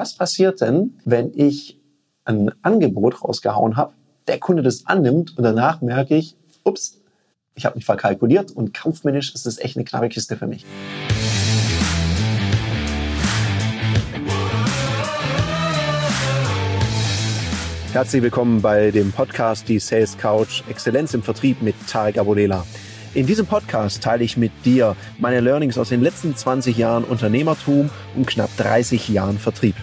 Was passiert denn, wenn ich ein Angebot rausgehauen habe, der Kunde das annimmt und danach merke ich, ups, ich habe mich verkalkuliert und kaufmännisch ist das echt eine knappe Kiste für mich. Herzlich willkommen bei dem Podcast Die Sales Couch Exzellenz im Vertrieb mit Tarek Abodela. In diesem Podcast teile ich mit dir meine Learnings aus den letzten 20 Jahren Unternehmertum und knapp 30 Jahren Vertrieb.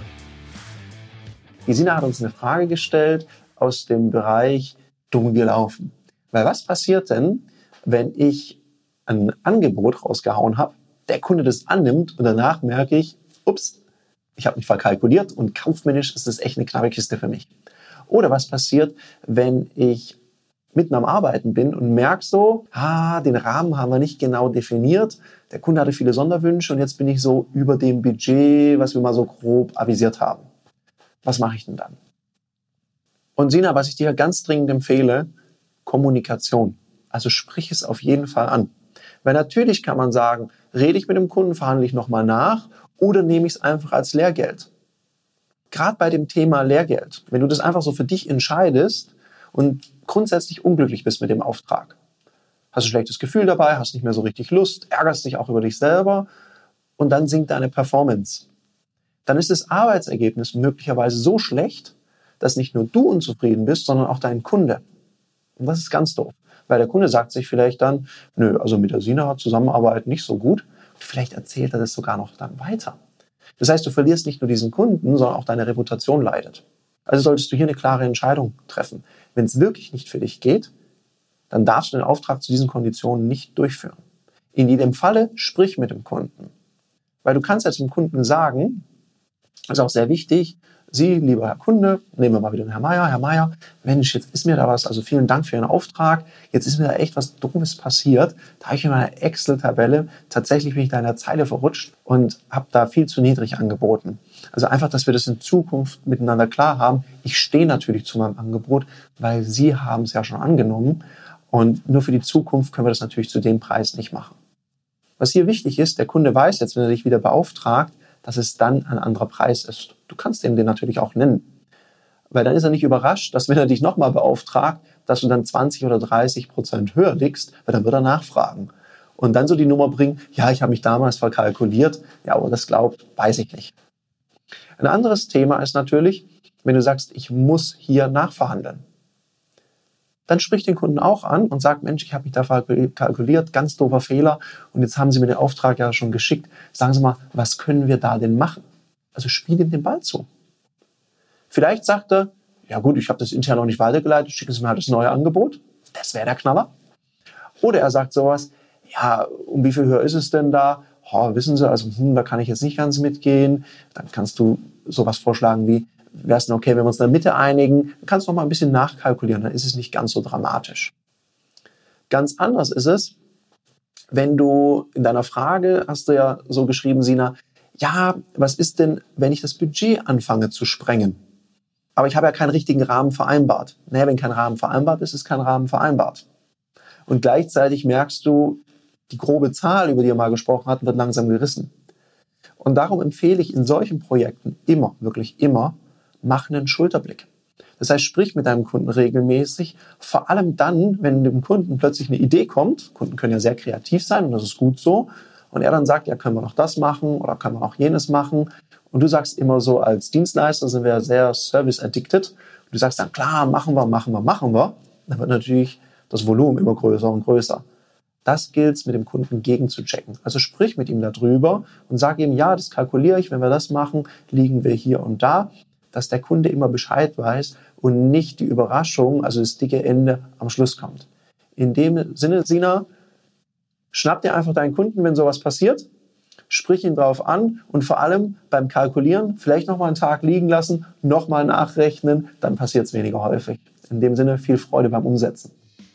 Die Sina hat uns eine Frage gestellt aus dem Bereich dumm gelaufen. Weil was passiert denn, wenn ich ein Angebot rausgehauen habe, der Kunde das annimmt und danach merke ich, ups, ich habe mich verkalkuliert und kaufmännisch ist das echt eine knappe Kiste für mich. Oder was passiert, wenn ich mitten am Arbeiten bin und merke so, ah, den Rahmen haben wir nicht genau definiert. Der Kunde hatte viele Sonderwünsche und jetzt bin ich so über dem Budget, was wir mal so grob avisiert haben. Was mache ich denn dann? Und Sina, was ich dir ganz dringend empfehle, Kommunikation. Also sprich es auf jeden Fall an. Weil natürlich kann man sagen, rede ich mit dem Kunden, verhandle ich nochmal nach oder nehme ich es einfach als Lehrgeld. Gerade bei dem Thema Lehrgeld, wenn du das einfach so für dich entscheidest, und grundsätzlich unglücklich bist mit dem Auftrag. Hast ein schlechtes Gefühl dabei, hast nicht mehr so richtig Lust, ärgerst dich auch über dich selber und dann sinkt deine Performance. Dann ist das Arbeitsergebnis möglicherweise so schlecht, dass nicht nur du unzufrieden bist, sondern auch dein Kunde. Und das ist ganz doof, weil der Kunde sagt sich vielleicht dann, nö, also mit der Sina Zusammenarbeit nicht so gut. Vielleicht erzählt er das sogar noch dann weiter. Das heißt, du verlierst nicht nur diesen Kunden, sondern auch deine Reputation leidet. Also solltest du hier eine klare Entscheidung treffen. Wenn es wirklich nicht für dich geht, dann darfst du den Auftrag zu diesen Konditionen nicht durchführen. In jedem Falle sprich mit dem Kunden. Weil du kannst jetzt dem Kunden sagen, das ist auch sehr wichtig, Sie, lieber Herr Kunde, nehmen wir mal wieder den Herr Meier. Herr Meier, Mensch, jetzt ist mir da was, also vielen Dank für Ihren Auftrag. Jetzt ist mir da echt was Dummes passiert. Da habe ich in meiner Excel-Tabelle tatsächlich bin ich da in der Zeile verrutscht und habe da viel zu niedrig angeboten. Also einfach, dass wir das in Zukunft miteinander klar haben. Ich stehe natürlich zu meinem Angebot, weil Sie haben es ja schon angenommen. Und nur für die Zukunft können wir das natürlich zu dem Preis nicht machen. Was hier wichtig ist, der Kunde weiß jetzt, wenn er dich wieder beauftragt, dass es dann ein anderer Preis ist. Du kannst ihm den natürlich auch nennen. Weil dann ist er nicht überrascht, dass wenn er dich nochmal beauftragt, dass du dann 20 oder 30 Prozent höher liegst, weil dann wird er nachfragen. Und dann so die Nummer bringen, ja, ich habe mich damals verkalkuliert, ja, aber das glaubt, weiß ich nicht. Ein anderes Thema ist natürlich, wenn du sagst, ich muss hier nachverhandeln dann spricht den Kunden auch an und sagt, Mensch, ich habe mich da kalkuliert, ganz doofer Fehler und jetzt haben Sie mir den Auftrag ja schon geschickt. Sagen Sie mal, was können wir da denn machen? Also spiel ihm den Ball zu. Vielleicht sagt er, ja gut, ich habe das intern noch nicht weitergeleitet, schicken Sie mir halt das neue Angebot. Das wäre der Knaller. Oder er sagt sowas, ja, um wie viel höher ist es denn da? Oh, wissen Sie, also hm, da kann ich jetzt nicht ganz mitgehen. Dann kannst du sowas vorschlagen wie, wäre es dann okay, wenn wir uns in der Mitte einigen, dann kannst du noch mal ein bisschen nachkalkulieren, dann ist es nicht ganz so dramatisch. Ganz anders ist es, wenn du in deiner Frage hast du ja so geschrieben, Sina, ja, was ist denn, wenn ich das Budget anfange zu sprengen? Aber ich habe ja keinen richtigen Rahmen vereinbart. Naja, wenn kein Rahmen vereinbart ist, ist kein Rahmen vereinbart. Und gleichzeitig merkst du, die grobe Zahl, über die wir mal gesprochen hatten, wird langsam gerissen. Und darum empfehle ich in solchen Projekten immer, wirklich immer, mach einen Schulterblick. Das heißt, sprich mit deinem Kunden regelmäßig, vor allem dann, wenn dem Kunden plötzlich eine Idee kommt. Kunden können ja sehr kreativ sein und das ist gut so. Und er dann sagt, ja, können wir noch das machen oder können wir noch jenes machen. Und du sagst immer so, als Dienstleister sind wir sehr service-addicted. Du sagst dann, klar, machen wir, machen wir, machen wir. Dann wird natürlich das Volumen immer größer und größer. Das gilt es mit dem Kunden gegenzuchecken. Also sprich mit ihm darüber und sag ihm, ja, das kalkuliere ich, wenn wir das machen, liegen wir hier und da dass der Kunde immer Bescheid weiß und nicht die Überraschung, also das dicke Ende am Schluss kommt. In dem Sinne, Sina, schnapp dir einfach deinen Kunden, wenn sowas passiert, sprich ihn drauf an und vor allem beim Kalkulieren vielleicht nochmal einen Tag liegen lassen, nochmal nachrechnen, dann passiert es weniger häufig. In dem Sinne viel Freude beim Umsetzen.